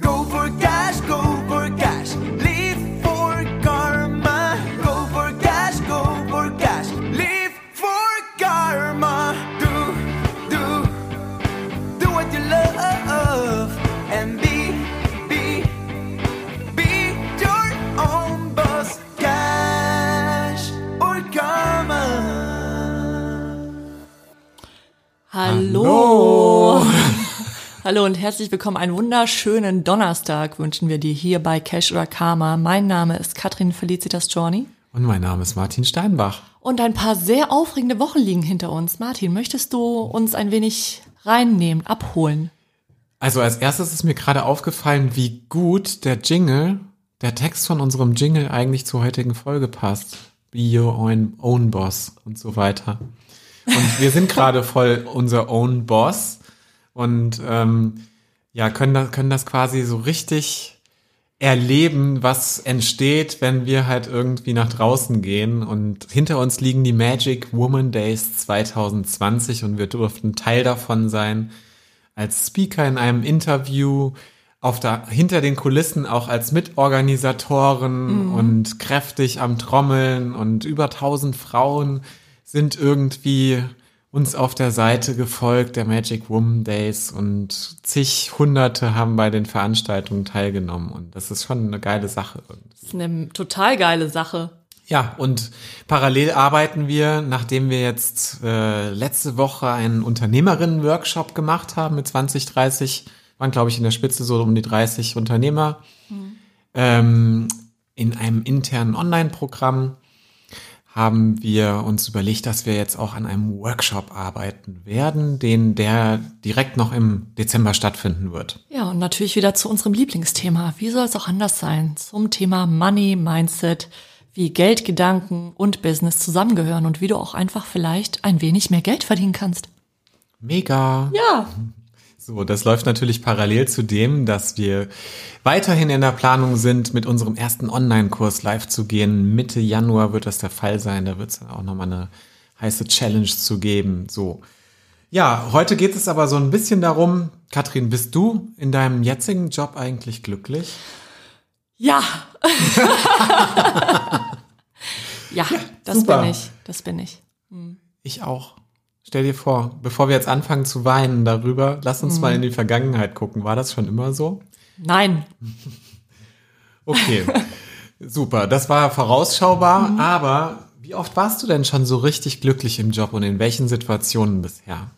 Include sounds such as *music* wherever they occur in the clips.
Go for cash, go und herzlich willkommen. Einen wunderschönen Donnerstag wünschen wir dir hier bei Cash oder Karma. Mein Name ist Katrin Felicitas Journey. Und mein Name ist Martin Steinbach. Und ein paar sehr aufregende Wochen liegen hinter uns. Martin, möchtest du uns ein wenig reinnehmen, abholen? Also als erstes ist mir gerade aufgefallen, wie gut der Jingle, der Text von unserem Jingle eigentlich zur heutigen Folge passt. Be your own, own boss und so weiter. Und wir sind gerade voll unser own boss und ähm, ja, können das, können das quasi so richtig erleben, was entsteht, wenn wir halt irgendwie nach draußen gehen. Und hinter uns liegen die Magic Woman Days 2020 und wir durften Teil davon sein. Als Speaker in einem Interview, auf der, hinter den Kulissen auch als Mitorganisatoren Mhm. und kräftig am Trommeln und über tausend Frauen sind irgendwie uns auf der Seite gefolgt, der Magic Woman Days und zig Hunderte haben bei den Veranstaltungen teilgenommen und das ist schon eine geile Sache. Das ist eine total geile Sache. Ja, und parallel arbeiten wir, nachdem wir jetzt äh, letzte Woche einen Unternehmerinnen-Workshop gemacht haben mit 20, 30, waren glaube ich in der Spitze so um die 30 Unternehmer, ähm, in einem internen Online-Programm haben wir uns überlegt, dass wir jetzt auch an einem Workshop arbeiten werden, den der direkt noch im Dezember stattfinden wird. Ja, und natürlich wieder zu unserem Lieblingsthema. Wie soll es auch anders sein? Zum Thema Money, Mindset, wie Geld, Gedanken und Business zusammengehören und wie du auch einfach vielleicht ein wenig mehr Geld verdienen kannst. Mega! Ja, So, das läuft natürlich parallel zu dem, dass wir weiterhin in der Planung sind, mit unserem ersten Online-Kurs live zu gehen. Mitte Januar wird das der Fall sein. Da wird es dann auch nochmal eine heiße Challenge zu geben. So. Ja, heute geht es aber so ein bisschen darum, Katrin, bist du in deinem jetzigen Job eigentlich glücklich? ja. *laughs* *laughs* ja, das super. bin ich. Das bin ich. Ich auch. Stell dir vor, bevor wir jetzt anfangen zu weinen darüber, lass uns mal in die Vergangenheit gucken. War das schon immer so? Nein. *laughs* Okay, super. Das war vorausschaubar, aber wie oft warst du denn schon so richtig glücklich im Job und in welchen Situationen bisher?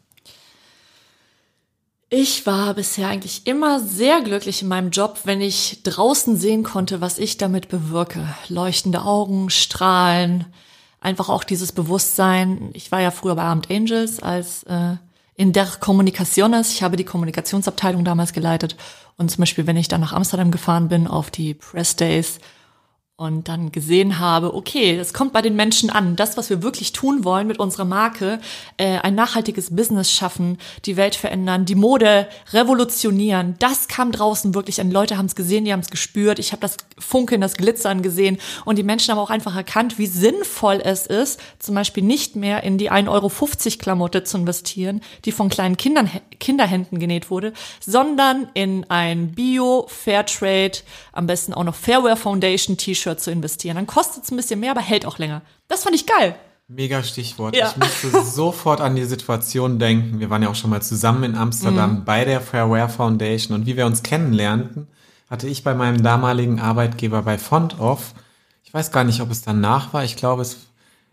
Ich war bisher eigentlich immer sehr glücklich in meinem Job, wenn ich draußen sehen konnte, was ich damit bewirke. Leuchtende Augen, Strahlen, einfach auch dieses Bewusstsein. Ich war ja früher bei Armed Angels als äh, in der Kommunikationes. Ich habe die Kommunikationsabteilung damals geleitet. Und zum Beispiel, wenn ich dann nach Amsterdam gefahren bin auf die Press Days und dann gesehen habe, okay, das kommt bei den Menschen an. Das, was wir wirklich tun wollen mit unserer Marke, äh, ein nachhaltiges Business schaffen, die Welt verändern, die Mode revolutionieren, das kam draußen wirklich an. Leute haben es gesehen, die haben es gespürt. Ich habe das Funkeln, das Glitzern gesehen und die Menschen haben auch einfach erkannt, wie sinnvoll es ist, zum Beispiel nicht mehr in die 1,50 Euro Klamotte zu investieren, die von kleinen Kindern, Kinderhänden genäht wurde, sondern in ein Bio, Fairtrade, am besten auch noch Fairwear Foundation T-Shirt zu investieren. Dann kostet es ein bisschen mehr, aber hält auch länger. Das fand ich geil. Mega Stichwort. Ja. Ich musste *laughs* sofort an die Situation denken. Wir waren ja auch schon mal zusammen in Amsterdam bei der Fairwear Foundation und wie wir uns kennenlernten, hatte ich bei meinem damaligen Arbeitgeber bei Font Off, ich weiß gar nicht, ob es danach war, ich glaube, es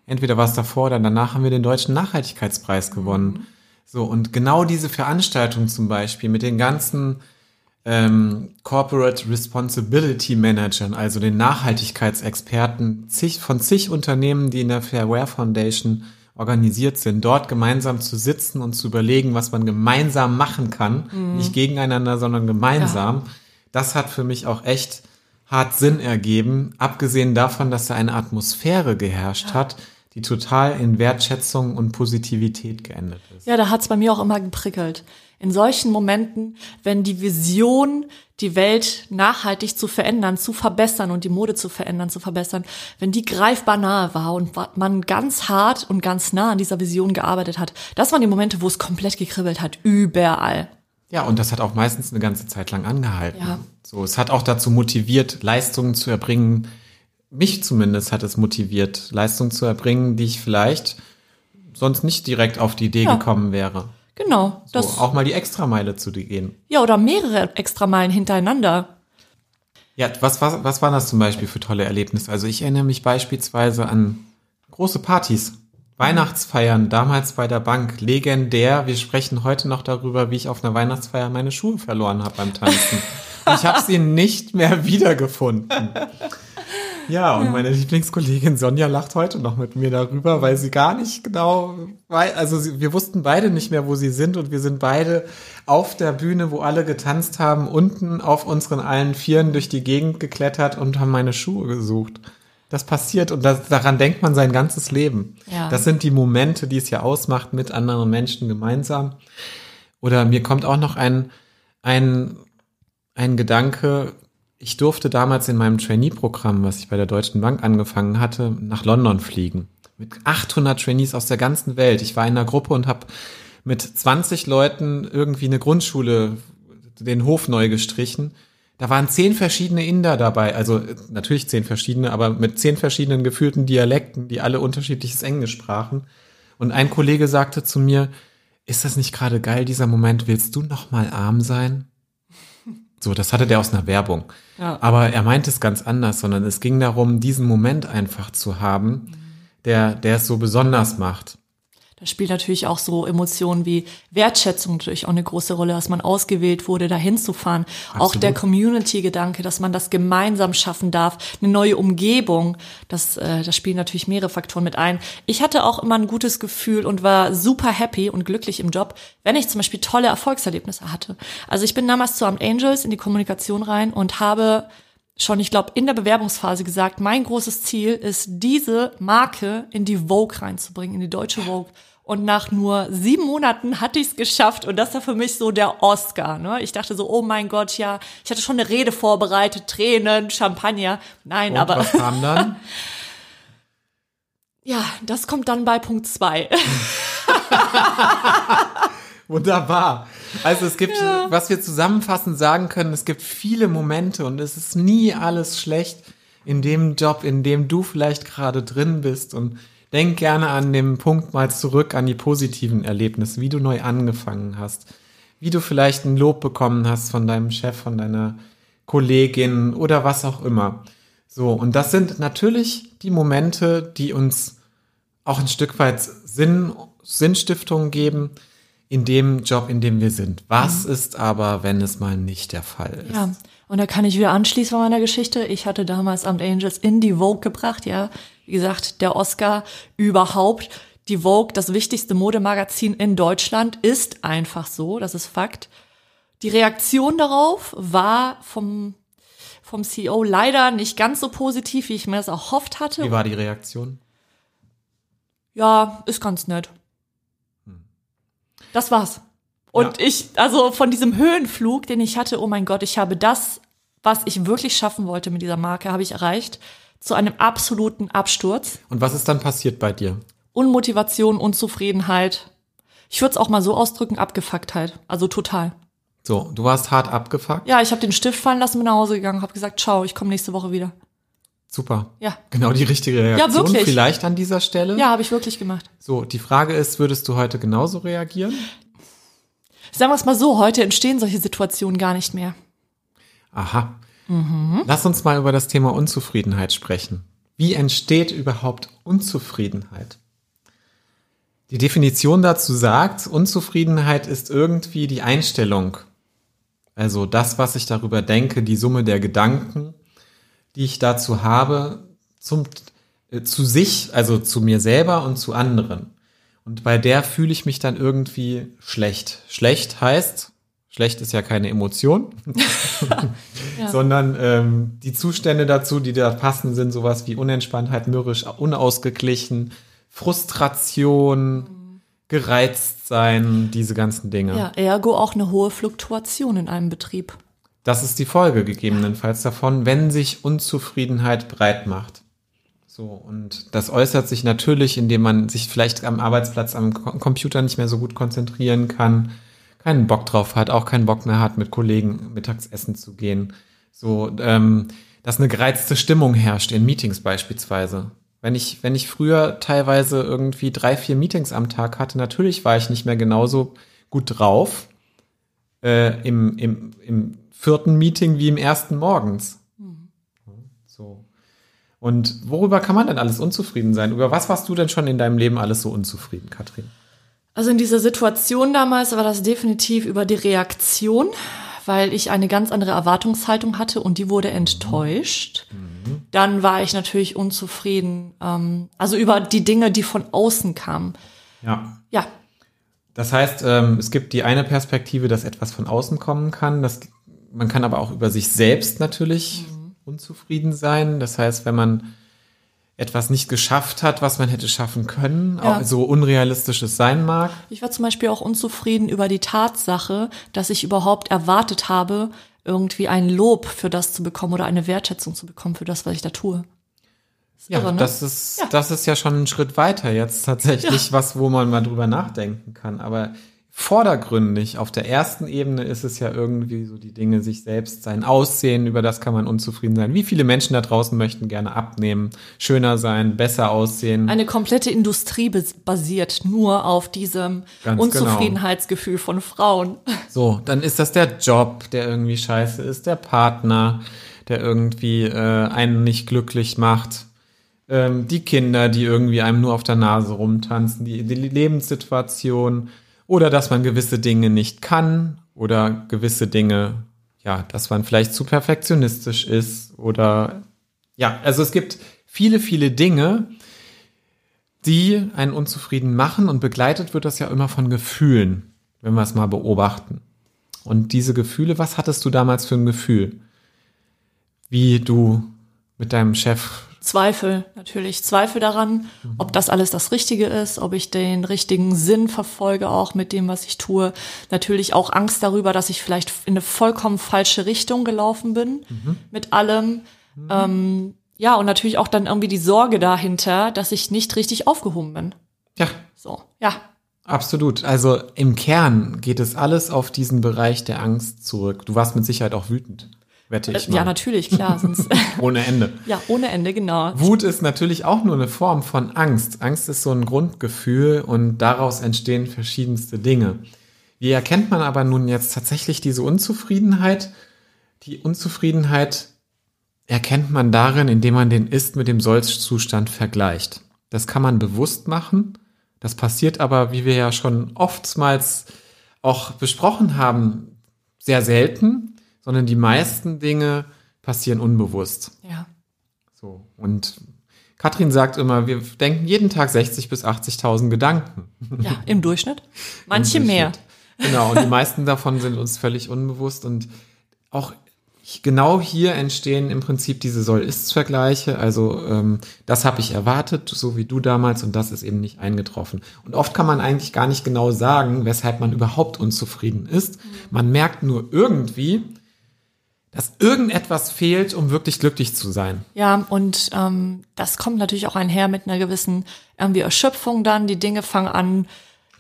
entweder war es davor oder danach haben wir den deutschen Nachhaltigkeitspreis gewonnen. So, und genau diese Veranstaltung zum Beispiel mit den ganzen ähm, Corporate Responsibility Managern, also den Nachhaltigkeitsexperten zig, von zig Unternehmen, die in der Fairware Foundation organisiert sind, dort gemeinsam zu sitzen und zu überlegen, was man gemeinsam machen kann, nicht gegeneinander, sondern gemeinsam. Das hat für mich auch echt hart Sinn ergeben, abgesehen davon, dass da eine Atmosphäre geherrscht hat, die total in Wertschätzung und Positivität geendet ist. Ja, da hat's bei mir auch immer geprickelt. In solchen Momenten, wenn die Vision, die Welt nachhaltig zu verändern, zu verbessern und die Mode zu verändern, zu verbessern, wenn die greifbar nahe war und man ganz hart und ganz nah an dieser Vision gearbeitet hat, das waren die Momente, wo es komplett gekribbelt hat, überall. Ja, und das hat auch meistens eine ganze Zeit lang angehalten. Ja. So, es hat auch dazu motiviert, Leistungen zu erbringen. Mich zumindest hat es motiviert, Leistungen zu erbringen, die ich vielleicht sonst nicht direkt auf die Idee Ja. gekommen wäre. Genau. So, Das, auch mal die Extrameile zu gehen. ja, oder mehrere Extrameilen hintereinander. Ja, was, was, was waren das zum Beispiel für tolle Erlebnisse? Also ich erinnere mich beispielsweise an große Partys, Weihnachtsfeiern, damals bei der Bank, legendär. Wir sprechen heute noch darüber, wie ich auf einer Weihnachtsfeier meine Schuhe verloren habe beim Tanzen. Ich habe sie nicht mehr wiedergefunden. Ja, und meine Lieblingskollegin Sonja lacht heute noch mit mir darüber, weil sie gar nicht genau, also sie, wir wussten beide nicht mehr, wo sie sind und wir sind beide auf der Bühne, wo alle getanzt haben, unten auf unseren allen Vieren durch die Gegend geklettert und haben meine Schuhe gesucht. Das passiert und das, daran denkt man sein ganzes Leben. Ja. Das sind die Momente, die es ja ausmacht mit anderen Menschen gemeinsam. Oder mir kommt auch noch ein, ein, ein Gedanke, ich durfte damals in meinem Trainee-Programm, was ich bei der Deutschen Bank angefangen hatte, nach London fliegen. Mit 800 Trainees aus der ganzen Welt. Ich war in einer Gruppe und habe mit 20 Leuten irgendwie eine Grundschule, den Hof neu gestrichen. Da waren zehn verschiedene Inder dabei, also äh, natürlich zehn verschiedene, aber mit zehn verschiedenen geführten Dialekten, die alle unterschiedliches Englisch sprachen. Und ein Kollege sagte zu mir, ist das nicht gerade geil, dieser Moment, willst du noch mal arm sein? So, das hatte der aus einer Werbung. Ja. Aber er meint es ganz anders, sondern es ging darum, diesen Moment einfach zu haben, der, der es so besonders macht. Da spielt natürlich auch so Emotionen wie Wertschätzung natürlich auch eine große Rolle, dass man ausgewählt wurde, dahin zu fahren. Auch Absolut. der Community-Gedanke, dass man das gemeinsam schaffen darf, eine neue Umgebung, das, äh, das spielen natürlich mehrere Faktoren mit ein. Ich hatte auch immer ein gutes Gefühl und war super happy und glücklich im Job, wenn ich zum Beispiel tolle Erfolgserlebnisse hatte. Also ich bin damals zu Amt Angels in die Kommunikation rein und habe schon, ich glaube, in der Bewerbungsphase gesagt, mein großes Ziel ist, diese Marke in die Vogue reinzubringen, in die deutsche Vogue. Und nach nur sieben Monaten hatte ich es geschafft und das war für mich so der Oscar. Ne? Ich dachte so, oh mein Gott, ja, ich hatte schon eine Rede vorbereitet, Tränen, Champagner. Nein, Und aber was kam dann? *laughs* ja, das kommt dann bei Punkt zwei. *laughs* Wunderbar. Also es gibt, was wir zusammenfassend sagen können, es gibt viele Momente und es ist nie alles schlecht in dem Job, in dem du vielleicht gerade drin bist und denk gerne an den Punkt mal zurück an die positiven Erlebnisse, wie du neu angefangen hast, wie du vielleicht ein Lob bekommen hast von deinem Chef, von deiner Kollegin oder was auch immer. So, und das sind natürlich die Momente, die uns auch ein Stück weit Sinn, Sinnstiftung geben in dem Job, in dem wir sind. Was ist aber, wenn es mal nicht der Fall ist? Ja, und da kann ich wieder anschließen von meiner Geschichte. Ich hatte damals Amt Angels in die Vogue gebracht, ja. Wie gesagt, der Oscar überhaupt. Die Vogue, das wichtigste Modemagazin in Deutschland, ist einfach so, das ist Fakt. Die Reaktion darauf war vom, vom CEO leider nicht ganz so positiv, wie ich mir das auch hofft hatte. Wie war die Reaktion? Ja, ist ganz nett. Das war's. Und ich, also von diesem Höhenflug, den ich hatte, oh mein Gott, ich habe das, was ich wirklich schaffen wollte mit dieser Marke, habe ich erreicht. Zu einem absoluten Absturz. Und was ist dann passiert bei dir? Unmotivation, Unzufriedenheit. Ich würde es auch mal so ausdrücken, Abgefucktheit. Also total. So, du warst hart abgefuckt. Ja, ich habe den Stift fallen lassen, bin nach Hause gegangen, habe gesagt, ciao, ich komme nächste Woche wieder. Super. Ja. Genau die richtige Reaktion. wirklich. Vielleicht an dieser Stelle. Ja, habe ich wirklich gemacht. So, die Frage ist, würdest du heute genauso reagieren? Sagen wir es mal so, heute entstehen solche Situationen gar nicht mehr. Aha. Lass uns mal über das Thema Unzufriedenheit sprechen. Wie entsteht überhaupt Unzufriedenheit? Die Definition dazu sagt, Unzufriedenheit ist irgendwie die Einstellung. Also das, was ich darüber denke, die Summe der Gedanken, die ich dazu habe, zum, äh, zu sich, also zu mir selber und zu anderen. Und bei der fühle ich mich dann irgendwie schlecht. Schlecht heißt, schlecht ist ja keine Emotion, *laughs* *laughs* sondern ähm, die Zustände dazu, die da passen, sind sowas wie Unentspanntheit, mürrisch, unausgeglichen, Frustration, gereizt sein, diese ganzen Dinge. Ja, ergo auch eine hohe Fluktuation in einem Betrieb. Das ist die Folge gegebenenfalls davon, wenn sich Unzufriedenheit breit macht. So, und das äußert sich natürlich, indem man sich vielleicht am Arbeitsplatz am Computer nicht mehr so gut konzentrieren kann, keinen Bock drauf hat, auch keinen Bock mehr hat, mit Kollegen mittags essen zu gehen. So, ähm, dass eine gereizte Stimmung herrscht in Meetings beispielsweise. Wenn ich, wenn ich früher teilweise irgendwie drei, vier Meetings am Tag hatte, natürlich war ich nicht mehr genauso gut drauf äh, im, im, im vierten Meeting wie im ersten morgens. So. Und worüber kann man denn alles unzufrieden sein? Über was warst du denn schon in deinem Leben alles so unzufrieden, Katrin? Also in dieser Situation damals war das definitiv über die Reaktion, weil ich eine ganz andere Erwartungshaltung hatte und die wurde enttäuscht. Dann war ich natürlich unzufrieden, ähm, also über die Dinge, die von außen kamen. Ja. Ja, Das heißt, ähm, es gibt die eine Perspektive, dass etwas von außen kommen kann. Das, man kann aber auch über sich selbst natürlich unzufrieden sein. Das heißt, wenn man etwas nicht geschafft hat, was man hätte schaffen können, Ja. auch so unrealistisch es sein mag. Ich war zum Beispiel auch unzufrieden über die Tatsache, dass ich überhaupt erwartet habe, irgendwie ein Lob für das zu bekommen oder eine Wertschätzung zu bekommen für das, was ich da tue. Ist Ja, irre, ne? das ist, Ja. das ist ja schon ein Schritt weiter jetzt tatsächlich, was, wo man mal drüber nachdenken kann. Aber vordergründig, auf der ersten Ebene ist es ja irgendwie so die Dinge, sich selbst, sein Aussehen, über das kann man unzufrieden sein. Wie viele Menschen da draußen möchten gerne abnehmen, schöner sein, besser aussehen? Eine komplette Industrie bas- basiert nur auf diesem Ganz Unzufriedenheitsgefühl von Frauen. So, dann ist das der Job, der irgendwie scheiße ist, der Partner, der irgendwie äh, einen nicht glücklich macht, ähm, die Kinder, die irgendwie einem nur auf der Nase rumtanzen, die, die Lebenssituation oder dass man gewisse Dinge nicht kann oder gewisse Dinge, ja, dass man vielleicht zu perfektionistisch ist oder ja, also es gibt viele, viele Dinge, die einen unzufrieden machen und begleitet wird das ja immer von Gefühlen, wenn wir es mal beobachten. Und diese Gefühle, was hattest du damals für ein Gefühl? Wie du mit deinem Chef, Zweifel, natürlich. Zweifel daran, ob das alles das Richtige ist, ob ich den richtigen Sinn verfolge auch mit dem, was ich tue. Natürlich auch Angst darüber, dass ich vielleicht in eine vollkommen falsche Richtung gelaufen bin mit allem. Ähm, ja, und natürlich auch dann irgendwie die Sorge dahinter, dass ich nicht richtig aufgehoben bin. ja, So, ja. absolut. Also im Kern geht es alles auf diesen Bereich der Angst zurück. Du warst mit Sicherheit auch wütend, wette ich Äh. Ja, natürlich, klar. Sonst, *laughs* Ohne Ende. ja, ohne Ende, genau. Wut ist natürlich auch nur eine Form von Angst. Angst ist so ein Grundgefühl und daraus entstehen verschiedenste Dinge. Wie erkennt man aber nun jetzt tatsächlich diese Unzufriedenheit? Die Unzufriedenheit erkennt man darin, indem man den Ist mit dem Sollzustand vergleicht. Das kann man bewusst machen. Das passiert aber, wie wir ja schon oftmals auch besprochen haben, sehr selten, sondern die meisten Dinge passieren unbewusst. Ja. So. Und Katrin sagt immer, wir denken jeden Tag 60 bis 80.000 Gedanken. Ja, im Durchschnitt. *laughs* Manche Im mehr. Durchschnitt. Genau, und die meisten davon sind uns völlig unbewusst und auch genau hier entstehen im Prinzip diese Soll-Ist-Vergleiche. Also ähm, das habe ich erwartet, so wie du damals, und das ist eben nicht eingetroffen. Und oft kann man eigentlich gar nicht genau sagen, weshalb man überhaupt unzufrieden ist. Man merkt nur irgendwie, dass irgendetwas fehlt, um wirklich glücklich zu sein. Ja, und ähm, das kommt natürlich auch einher mit einer gewissen irgendwie Erschöpfung dann. Die Dinge fangen an,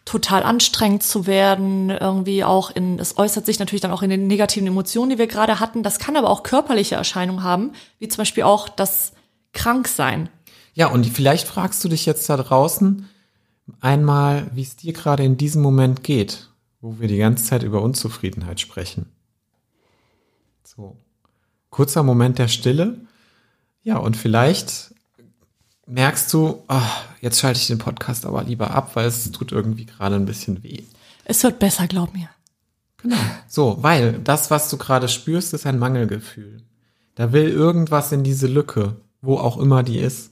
total anstrengend zu werden. Irgendwie auch in, es äußert sich natürlich dann auch in den negativen Emotionen, die wir gerade hatten. Das kann aber auch körperliche Erscheinungen haben, wie zum Beispiel auch das Kranksein. Ja, und vielleicht fragst du dich jetzt da draußen einmal, wie es dir gerade in diesem Moment geht, wo wir die ganze Zeit über Unzufriedenheit sprechen. Kurzer Moment der Stille. Ja, und vielleicht merkst du, ah, jetzt schalte ich den Podcast aber lieber ab, weil es tut irgendwie gerade ein bisschen weh. Es wird besser, glaub mir. Genau. So, weil das, was du gerade spürst, ist ein Mangelgefühl. Da will irgendwas in diese Lücke, wo auch immer die ist.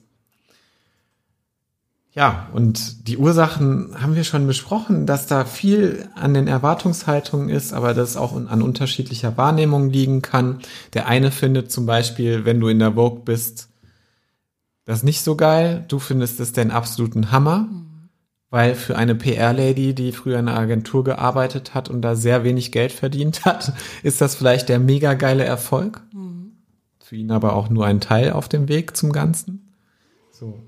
Ja, und die Ursachen haben wir schon besprochen, dass da viel an den Erwartungshaltungen ist, aber das auch an unterschiedlicher Wahrnehmung liegen kann. Der eine findet zum Beispiel, wenn du in der Vogue bist, das nicht so geil. Du findest es den absoluten Hammer, weil für eine PR-Lady, die früher in einer Agentur gearbeitet hat und da sehr wenig Geld verdient hat, *laughs* ist das vielleicht der mega geile Erfolg. Für ihn aber auch nur ein Teil auf dem Weg zum Ganzen. So.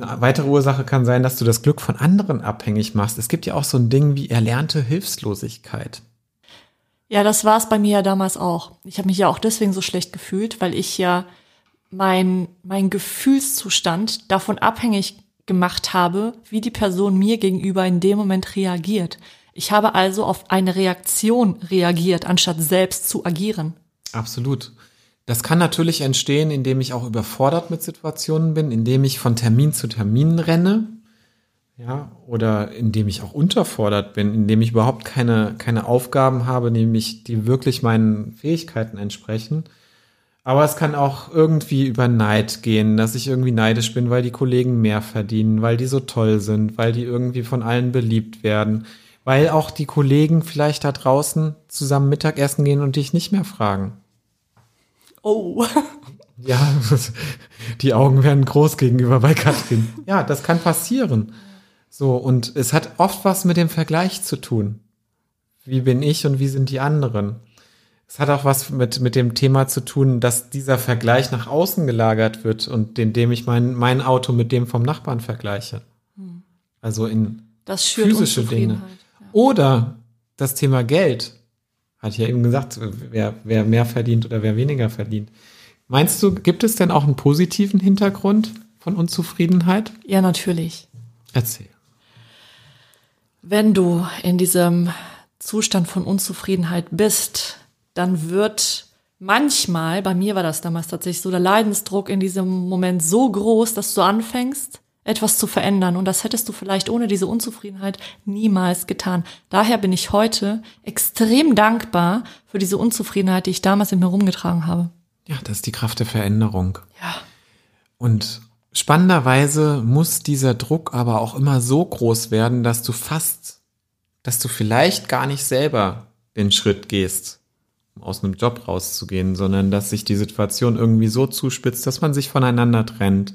Eine weitere Ursache kann sein, dass du das Glück von anderen abhängig machst. Es gibt ja auch so ein Ding wie erlernte Hilflosigkeit. Ja, das war es bei mir ja damals auch. Ich habe mich ja auch deswegen so schlecht gefühlt, weil ich ja mein, mein Gefühlszustand davon abhängig gemacht habe, wie die Person mir gegenüber in dem Moment reagiert. Ich habe also auf eine Reaktion reagiert, anstatt selbst zu agieren. Absolut. Das kann natürlich entstehen, indem ich auch überfordert mit Situationen bin, indem ich von Termin zu Termin renne, ja, oder indem ich auch unterfordert bin, indem ich überhaupt keine, keine Aufgaben habe, nämlich die wirklich meinen Fähigkeiten entsprechen. Aber es kann auch irgendwie über Neid gehen, dass ich irgendwie neidisch bin, weil die Kollegen mehr verdienen, weil die so toll sind, weil die irgendwie von allen beliebt werden, weil auch die Kollegen vielleicht da draußen zusammen Mittagessen gehen und dich nicht mehr fragen. Oh. *laughs* Ja, die Augen werden groß gegenüber bei Katrin. Ja, das kann passieren. So, und es hat oft was mit dem Vergleich zu tun. Wie bin ich und wie sind die anderen? Es hat auch was mit, mit dem Thema zu tun, dass dieser Vergleich nach außen gelagert wird und indem ich mein, mein Auto mit dem vom Nachbarn vergleiche. Also in physische Dinge. Unzufriedenheit. Oder das Thema Geld. Hatte ich ja eben gesagt, wer, wer mehr verdient oder wer weniger verdient. Meinst du, gibt es denn auch einen positiven Hintergrund von Unzufriedenheit? Ja, natürlich. Erzähl. Wenn du in diesem Zustand von Unzufriedenheit bist, dann wird manchmal, bei mir war das damals tatsächlich so, der Leidensdruck in diesem Moment so groß, dass du anfängst, etwas zu verändern. Und das hättest du vielleicht ohne diese Unzufriedenheit niemals getan. Daher bin ich heute extrem dankbar für diese Unzufriedenheit, die ich damals in mir rumgetragen habe. Ja, das ist die Kraft der Veränderung. Ja. Und spannenderweise muss dieser Druck aber auch immer so groß werden, dass du fast, dass du vielleicht gar nicht selber den Schritt gehst, um aus einem Job rauszugehen, sondern dass sich die Situation irgendwie so zuspitzt, dass man sich voneinander trennt.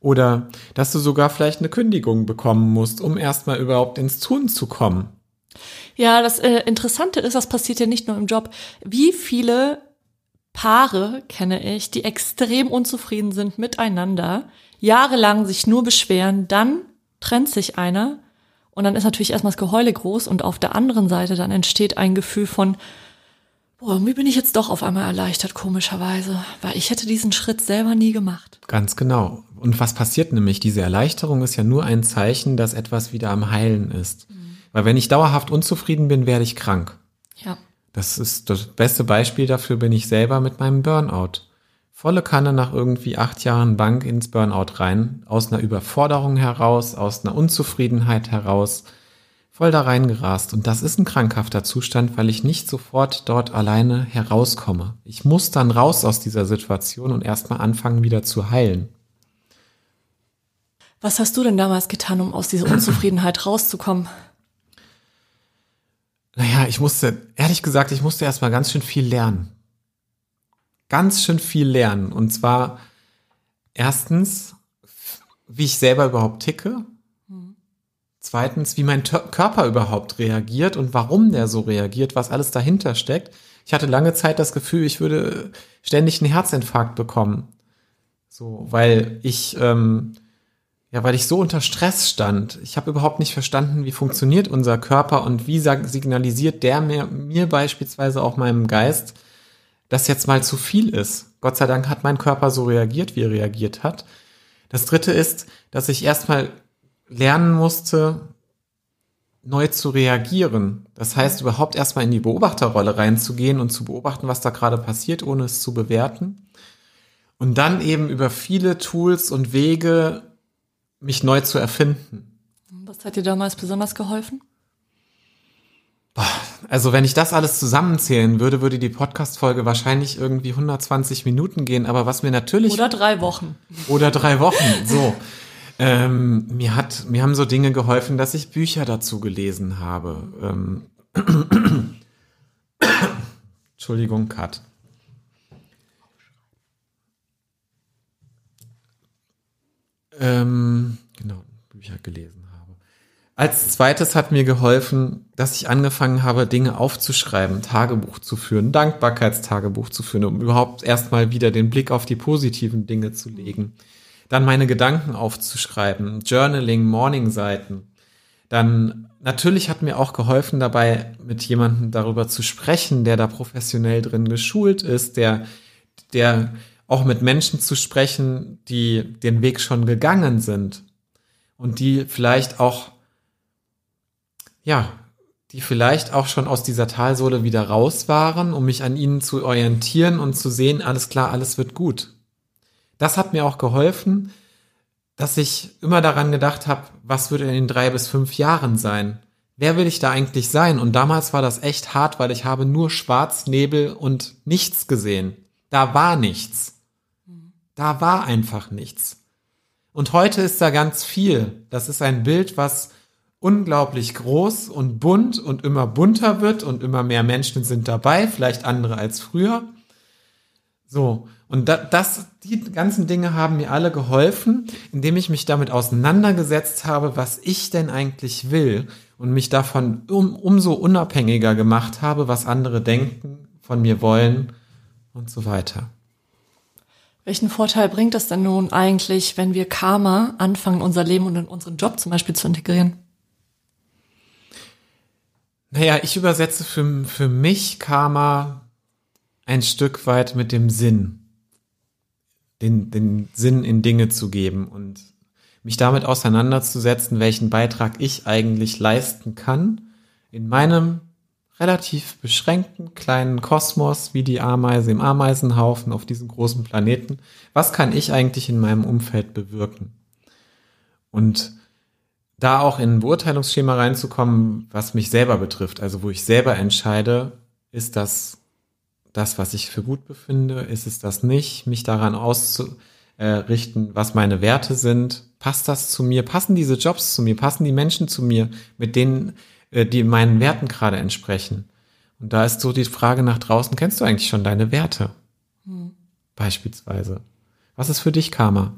Oder dass du sogar vielleicht eine Kündigung bekommen musst, um erstmal überhaupt ins Tun zu kommen. Ja, das äh, Interessante ist, das passiert ja nicht nur im Job. Wie viele Paare kenne ich, die extrem unzufrieden sind miteinander, jahrelang sich nur beschweren, dann trennt sich einer und dann ist natürlich erstmal das Geheule groß und auf der anderen Seite dann entsteht ein Gefühl von, boah, irgendwie bin ich jetzt doch auf einmal erleichtert, komischerweise, weil ich hätte diesen Schritt selber nie gemacht. Ganz genau. Und was passiert nämlich? Diese Erleichterung ist ja nur ein Zeichen, dass etwas wieder am Heilen ist. Weil wenn ich dauerhaft unzufrieden bin, werde ich krank. Ja. Das ist das beste Beispiel dafür bin ich selber mit meinem Burnout. Volle Kanne nach irgendwie acht Jahren Bank ins Burnout rein, aus einer Überforderung heraus, aus einer Unzufriedenheit heraus, voll da reingerast. Und das ist ein krankhafter Zustand, weil ich nicht sofort dort alleine herauskomme. Ich muss dann raus aus dieser Situation und erstmal anfangen, wieder zu heilen. Was hast du denn damals getan, um aus dieser Unzufriedenheit *clears throat* rauszukommen? Naja, ich musste, ehrlich gesagt, ich musste erstmal ganz schön viel lernen. Ganz schön viel lernen. Und zwar erstens, wie ich selber überhaupt ticke. Zweitens, wie mein Tö- Körper überhaupt reagiert und warum der so reagiert, was alles dahinter steckt. Ich hatte lange Zeit das Gefühl, ich würde ständig einen Herzinfarkt bekommen. So, weil ich, ähm, ja, weil ich so unter Stress stand. Ich habe überhaupt nicht verstanden, wie funktioniert unser Körper und wie signalisiert der mir, mir beispielsweise auch meinem Geist, dass jetzt mal zu viel ist. Gott sei Dank hat mein Körper so reagiert, wie er reagiert hat. Das dritte ist, dass ich erstmal lernen musste, neu zu reagieren. Das heißt, überhaupt erstmal in die Beobachterrolle reinzugehen und zu beobachten, was da gerade passiert, ohne es zu bewerten. Und dann eben über viele Tools und Wege mich neu zu erfinden. Was hat dir damals besonders geholfen? Also wenn ich das alles zusammenzählen würde, würde die Podcast-Folge wahrscheinlich irgendwie 120 Minuten gehen. Aber was mir natürlich Oder drei Wochen. oder drei Wochen, so. *laughs* Ähm, mir hat, mir haben so Dinge geholfen, dass ich Bücher dazu gelesen habe. Ähm, *coughs* Entschuldigung, Kat. Ähm, genau, Bücher gelesen habe. Als zweites hat mir geholfen, dass ich angefangen habe, Dinge aufzuschreiben, Tagebuch zu führen, Dankbarkeitstagebuch zu führen, um überhaupt erstmal wieder den Blick auf die positiven Dinge zu legen. Dann meine Gedanken aufzuschreiben, Journaling, Morning-Seiten. Dann natürlich hat mir auch geholfen dabei, mit jemandem darüber zu sprechen, der da professionell drin geschult ist, der, der auch mit Menschen zu sprechen, die den Weg schon gegangen sind und die vielleicht auch, ja, die vielleicht auch schon aus dieser Talsohle wieder raus waren, um mich an ihnen zu orientieren und zu sehen, alles klar, alles wird gut. Das hat mir auch geholfen, dass ich immer daran gedacht habe, was würde in den drei bis fünf Jahren sein? Wer will ich da eigentlich sein? Und damals war das echt hart, weil ich habe nur Schwarz, Nebel und nichts gesehen. Da war nichts. Da war einfach nichts. Und heute ist da ganz viel. Das ist ein Bild, was unglaublich groß und bunt und immer bunter wird und immer mehr Menschen sind dabei, vielleicht andere als früher. So. Und da, das, die ganzen Dinge haben mir alle geholfen, indem ich mich damit auseinandergesetzt habe, was ich denn eigentlich will und mich davon um, umso unabhängiger gemacht habe, was andere denken, von mir wollen und so weiter. Welchen Vorteil bringt es denn nun eigentlich, wenn wir Karma anfangen, unser Leben und in unseren Job zum Beispiel zu integrieren? Naja, ich übersetze für, für mich Karma ein Stück weit mit dem Sinn. Den, den Sinn in Dinge zu geben und mich damit auseinanderzusetzen, welchen Beitrag ich eigentlich leisten kann in meinem relativ beschränkten kleinen Kosmos wie die Ameise im Ameisenhaufen auf diesem großen Planeten. Was kann ich eigentlich in meinem Umfeld bewirken? Und da auch in ein Beurteilungsschema reinzukommen, was mich selber betrifft, also wo ich selber entscheide, ist das das, was ich für gut befinde, ist es das nicht, mich daran auszurichten, was meine Werte sind, passt das zu mir, passen diese Jobs zu mir, passen die Menschen zu mir, mit denen äh, die meinen Werten gerade entsprechen. Und da ist so die Frage nach draußen, kennst du eigentlich schon deine Werte? Hm. Beispielsweise. Was ist für dich Karma?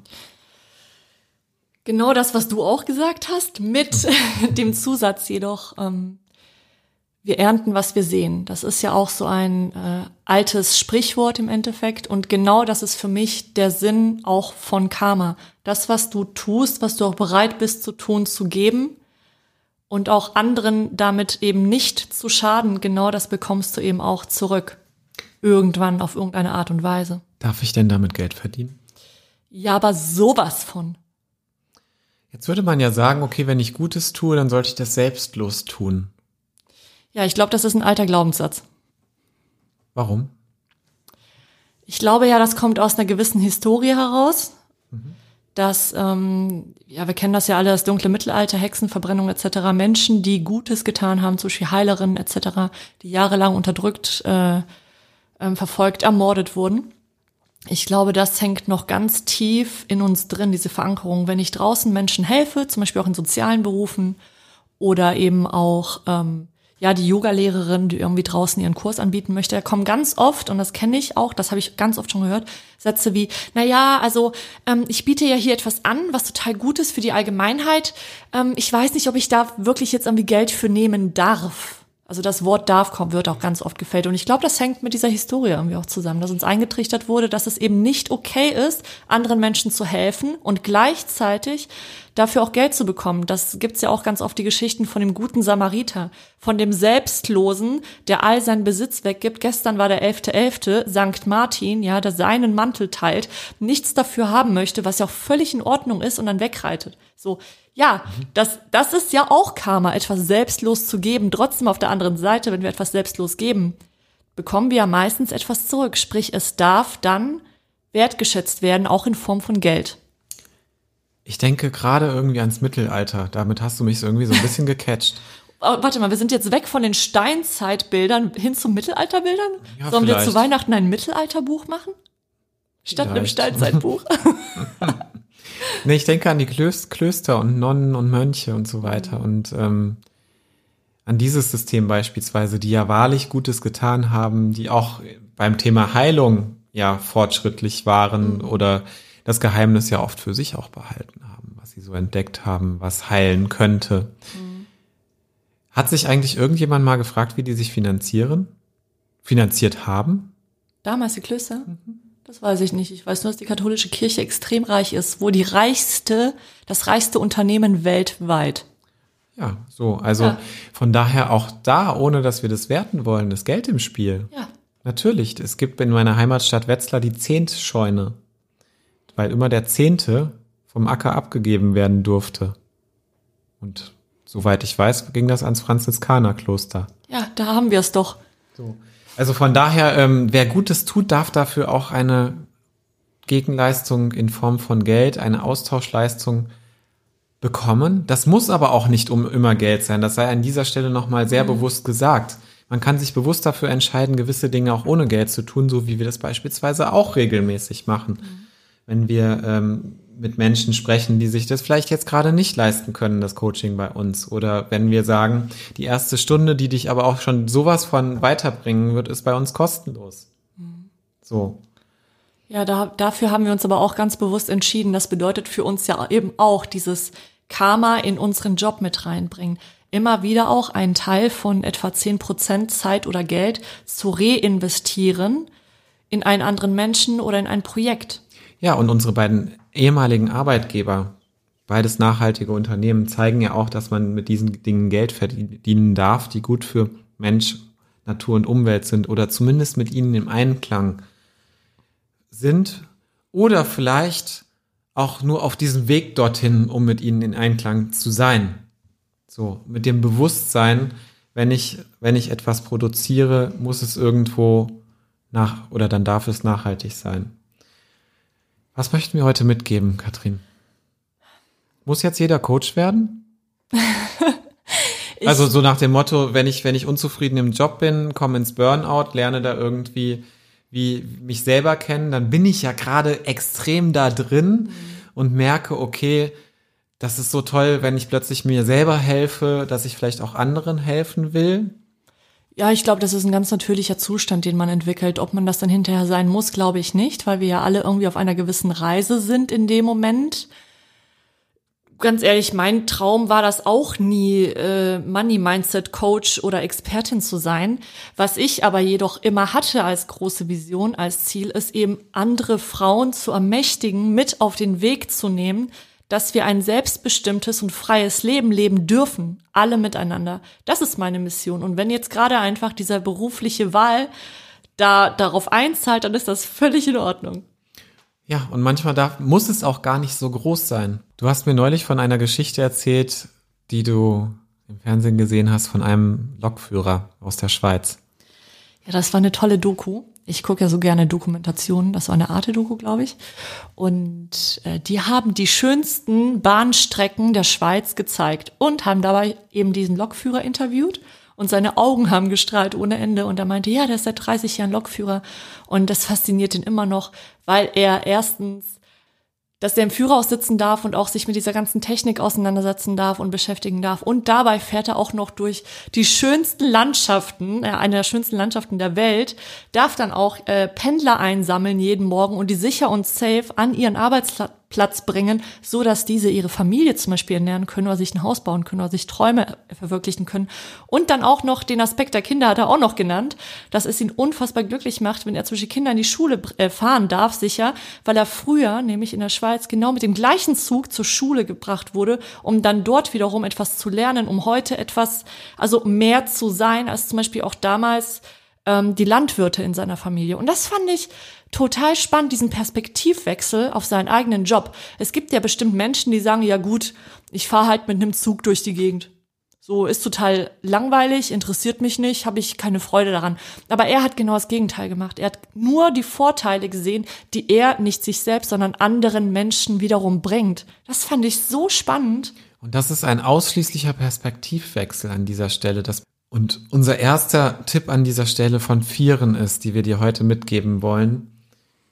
Genau das, was du auch gesagt hast, mit hm. *laughs* dem Zusatz jedoch, ähm, wir ernten, was wir sehen. Das ist ja auch so ein äh, altes Sprichwort im Endeffekt. Und genau das ist für mich der Sinn auch von Karma. Das, was du tust, was du auch bereit bist zu tun, zu geben, und auch anderen damit eben nicht zu schaden, genau das bekommst du eben auch zurück. Irgendwann auf irgendeine Art und Weise. Darf ich denn damit Geld verdienen? Ja, aber sowas von. Jetzt würde man ja sagen, okay, wenn ich Gutes tue, dann sollte ich das selbstlos tun. Ja, ich glaube, das ist ein alter Glaubenssatz. Warum? Ich glaube ja, das kommt aus einer gewissen Historie heraus. Mhm dass, ähm, ja, wir kennen das ja alle, das dunkle Mittelalter, Hexenverbrennung etc., Menschen, die Gutes getan haben, zum Beispiel Heilerinnen etc., die jahrelang unterdrückt, äh, äh, verfolgt, ermordet wurden. Ich glaube, das hängt noch ganz tief in uns drin, diese Verankerung. Wenn ich draußen Menschen helfe, zum Beispiel auch in sozialen Berufen oder eben auch ähm, ja, die Yoga-Lehrerin, die irgendwie draußen ihren Kurs anbieten möchte, da kommen ganz oft, und das kenne ich auch, das habe ich ganz oft schon gehört, Sätze wie, na ja, also ähm, ich biete ja hier etwas an, was total gut ist für die Allgemeinheit. Ähm, ich weiß nicht, ob ich da wirklich jetzt irgendwie Geld für nehmen darf. Also das Wort darf kommt, wird auch ganz oft gefällt. Und ich glaube, das hängt mit dieser Historie irgendwie auch zusammen, dass uns eingetrichtert wurde, dass es eben nicht okay ist, anderen Menschen zu helfen und gleichzeitig dafür auch Geld zu bekommen. Das gibt's ja auch ganz oft die Geschichten von dem guten Samariter, von dem Selbstlosen, der all seinen Besitz weggibt. Gestern war der 11.11., .11., St. Martin, ja, der seinen Mantel teilt, nichts dafür haben möchte, was ja auch völlig in Ordnung ist und dann wegreitet. So, ja, das, das ist ja auch Karma, etwas selbstlos zu geben. Trotzdem auf der anderen Seite, wenn wir etwas selbstlos geben, bekommen wir ja meistens etwas zurück. Sprich, es darf dann wertgeschätzt werden, auch in Form von Geld. Ich denke gerade irgendwie ans Mittelalter. Damit hast du mich so irgendwie so ein bisschen *laughs* gecatcht. Oh, warte mal, wir sind jetzt weg von den Steinzeitbildern hin zu Mittelalterbildern? Ja, Sollen vielleicht. wir zu Weihnachten ein Mittelalterbuch machen? Statt vielleicht. einem Steinzeitbuch? *laughs* *laughs* nee, ich denke an die Klöster und Nonnen und Mönche und so weiter. Mhm. Und ähm, an dieses System beispielsweise, die ja wahrlich Gutes getan haben, die auch beim Thema Heilung ja fortschrittlich waren mhm. oder das Geheimnis ja oft für sich auch behalten haben, was sie so entdeckt haben, was heilen könnte. Mhm. Hat sich eigentlich irgendjemand mal gefragt, wie die sich finanzieren? Finanziert haben? Damals die Klöster? Mhm. Das weiß ich nicht. Ich weiß nur, dass die katholische Kirche extrem reich ist, wo die reichste, das reichste Unternehmen weltweit. Ja, so. Also Ja. von daher auch da, ohne dass wir das werten wollen, das Geld im Spiel. Ja. Natürlich. Es gibt in meiner Heimatstadt Wetzlar die Zehntscheune, weil immer der Zehnte vom Acker abgegeben werden durfte. Und soweit ich weiß, ging das ans Franziskanerkloster. Ja, da haben wir es doch. So. Also von daher, ähm, wer Gutes tut, darf dafür auch eine Gegenleistung in Form von Geld, eine Austauschleistung bekommen. Das muss aber auch nicht um immer Geld sein. Das sei an dieser Stelle nochmal sehr bewusst gesagt. Man kann sich bewusst dafür entscheiden, gewisse Dinge auch ohne Geld zu tun, so wie wir das beispielsweise auch regelmäßig machen. Wenn wir ähm, mit Menschen sprechen, die sich das vielleicht jetzt gerade nicht leisten können, das Coaching bei uns. Oder wenn wir sagen, die erste Stunde, die dich aber auch schon sowas von weiterbringen wird, ist bei uns kostenlos. So. Ja, da, dafür haben wir uns aber auch ganz bewusst entschieden. Das bedeutet für uns ja eben auch dieses Karma in unseren Job mit reinbringen. Immer wieder auch einen Teil von etwa 10 Prozent Zeit oder Geld zu reinvestieren in einen anderen Menschen oder in ein Projekt. Ja, und unsere beiden ehemaligen Arbeitgeber, beides nachhaltige Unternehmen, zeigen ja auch, dass man mit diesen Dingen Geld verdienen darf, die gut für Mensch, Natur und Umwelt sind oder zumindest mit ihnen im Einklang sind oder vielleicht auch nur auf diesem Weg dorthin, um mit ihnen in Einklang zu sein. So, mit dem Bewusstsein, wenn ich, wenn ich etwas produziere, muss es irgendwo nach, oder dann darf es nachhaltig sein. Was möchten wir heute mitgeben, Katrin? Muss jetzt jeder Coach werden? *laughs* also so nach dem Motto, wenn ich, wenn ich unzufrieden im Job bin, komme ins Burnout, lerne da irgendwie wie mich selber kennen, dann bin ich ja gerade extrem da drin und merke, okay, das ist so toll, wenn ich plötzlich mir selber helfe, dass ich vielleicht auch anderen helfen will. Ja, ich glaube, das ist ein ganz natürlicher Zustand, den man entwickelt. Ob man das dann hinterher sein muss, glaube ich nicht, weil wir ja alle irgendwie auf einer gewissen Reise sind in dem Moment. Ganz ehrlich, mein Traum war das auch nie, äh, Money Mindset Coach oder Expertin zu sein. Was ich aber jedoch immer hatte als große Vision, als Ziel, ist eben andere Frauen zu ermächtigen, mit auf den Weg zu nehmen, dass wir ein selbstbestimmtes und freies Leben leben dürfen, alle miteinander. Das ist meine Mission. Und wenn jetzt gerade einfach dieser berufliche Wahl da darauf einzahlt, dann ist das völlig in Ordnung. Ja, und manchmal darf, muss es auch gar nicht so groß sein. Du hast mir neulich von einer Geschichte erzählt, die du im Fernsehen gesehen hast von einem Lokführer aus der Schweiz. Ja, das war eine tolle Doku. Ich gucke ja so gerne Dokumentationen. Das war eine Arte-Doku, glaube ich. Und äh, die haben die schönsten Bahnstrecken der Schweiz gezeigt und haben dabei eben diesen Lokführer interviewt. Und seine Augen haben gestrahlt ohne Ende. Und er meinte, ja, der ist seit 30 Jahren Lokführer. Und das fasziniert ihn immer noch, weil er erstens dass der im Führerhaus sitzen darf und auch sich mit dieser ganzen Technik auseinandersetzen darf und beschäftigen darf. Und dabei fährt er auch noch durch die schönsten Landschaften, äh, eine der schönsten Landschaften der Welt, darf dann auch äh, Pendler einsammeln jeden Morgen und die sicher und safe an ihren Arbeitsplatz bringen, so dass diese ihre Familie zum Beispiel ernähren können oder sich ein Haus bauen können oder sich Träume verwirklichen können. Und dann auch noch den Aspekt der Kinder hat er auch noch genannt, dass es ihn unfassbar glücklich macht, wenn er zum Beispiel Kinder in die Schule äh, fahren darf, sicher, weil er früher, nämlich in der Schweiz, genau mit dem gleichen Zug zur Schule gebracht wurde, um dann dort wiederum etwas zu lernen, um heute etwas, also mehr zu sein, als zum Beispiel auch damals ähm, die Landwirte in seiner Familie. Und das fand ich total spannend, diesen Perspektivwechsel auf seinen eigenen Job. Es gibt ja bestimmt Menschen, die sagen, ja gut, ich fahre halt mit einem Zug durch die Gegend. So ist total langweilig, interessiert mich nicht, habe ich keine Freude daran. Aber er hat genau das Gegenteil gemacht. Er hat nur die Vorteile gesehen, die er nicht sich selbst, sondern anderen Menschen wiederum bringt. Das fand ich so spannend. Und das ist ein ausschließlicher Perspektivwechsel an dieser Stelle. Das und unser erster Tipp an dieser Stelle von vieren ist, die wir dir heute mitgeben wollen.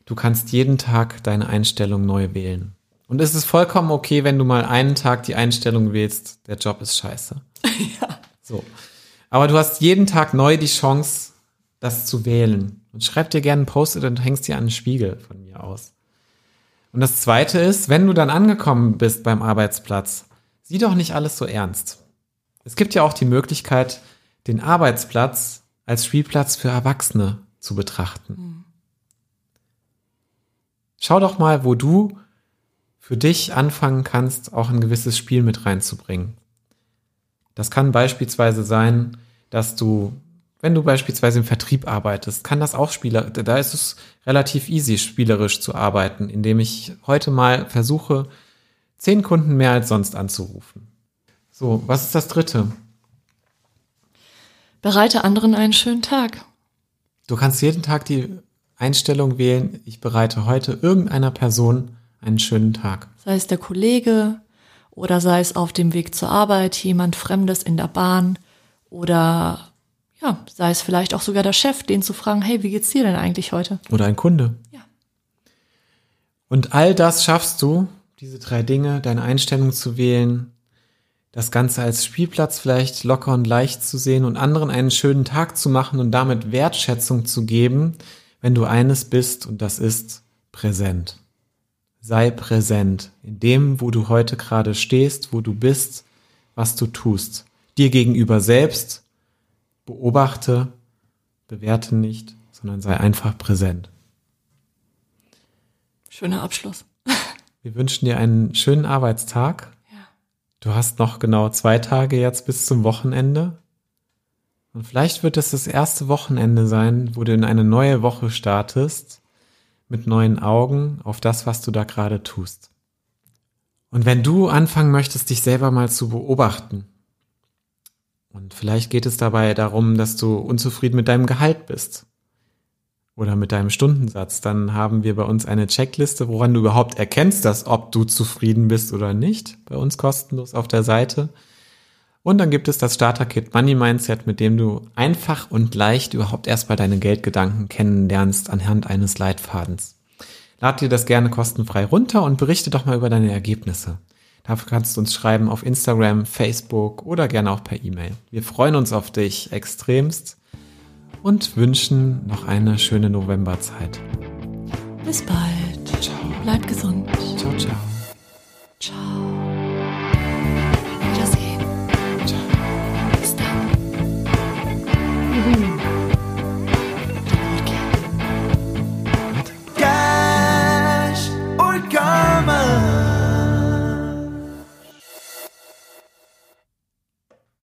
Du kannst jeden Tag deine Einstellung neu wählen. Und es ist vollkommen okay, wenn du mal einen Tag die Einstellung wählst, der Job ist scheiße. *laughs* Ja. So. Aber du hast jeden Tag neu die Chance, das zu wählen. Und schreib dir gerne ein Post-it und hängst dir an den Spiegel von mir aus. Und das zweite ist, wenn du dann angekommen bist beim Arbeitsplatz, sieh doch nicht alles so ernst. Es gibt ja auch die Möglichkeit, den Arbeitsplatz als Spielplatz für Erwachsene zu betrachten. Schau doch mal, wo du für dich anfangen kannst, auch ein gewisses Spiel mit reinzubringen. Das kann beispielsweise sein, dass du, wenn du beispielsweise im Vertrieb arbeitest, kann das auch Spieler, da ist es relativ easy, spielerisch zu arbeiten, indem ich heute mal versuche, zehn Kunden mehr als sonst anzurufen. So, was ist das dritte? Bereite anderen einen schönen Tag. Du kannst jeden Tag die Einstellung wählen, ich bereite heute irgendeiner Person einen schönen Tag. Sei es der Kollege oder sei es auf dem Weg zur Arbeit jemand Fremdes in der Bahn oder ja, sei es vielleicht auch sogar der Chef, den zu fragen, hey, wie geht's dir denn eigentlich heute? Oder ein Kunde. Ja. Und all das schaffst du, diese drei Dinge, deine Einstellung zu wählen, das Ganze als Spielplatz vielleicht locker und leicht zu sehen und anderen einen schönen Tag zu machen und damit Wertschätzung zu geben, wenn du eines bist und das ist präsent. Sei präsent in dem, wo du heute gerade stehst, wo du bist, was du tust. Dir gegenüber selbst beobachte, bewerte nicht, sondern sei einfach präsent. Schöner Abschluss. Wir wünschen dir einen schönen Arbeitstag. Du hast noch genau zwei Tage jetzt bis zum Wochenende. Und vielleicht wird es das erste Wochenende sein, wo du in eine neue Woche startest, mit neuen Augen auf das, was du da gerade tust. Und wenn du anfangen möchtest, dich selber mal zu beobachten, und vielleicht geht es dabei darum, dass du unzufrieden mit deinem Gehalt bist oder mit deinem Stundensatz, dann haben wir bei uns eine Checkliste, woran du überhaupt erkennst, dass ob du zufrieden bist oder nicht, bei uns kostenlos auf der Seite. Und dann gibt es das Starter-Kit Money Mindset, mit dem du einfach und leicht überhaupt erstmal deine Geldgedanken kennenlernst anhand eines Leitfadens. Lad dir das gerne kostenfrei runter und berichte doch mal über deine Ergebnisse. Dafür kannst du uns schreiben auf Instagram, Facebook oder gerne auch per E-Mail. Wir freuen uns auf dich extremst und wünschen noch eine schöne Novemberzeit. Bis bald. Ciao. Bleibt gesund. Ciao, ciao. Ciao. Wiedersehen. Ciao. Bis dann. Mhm.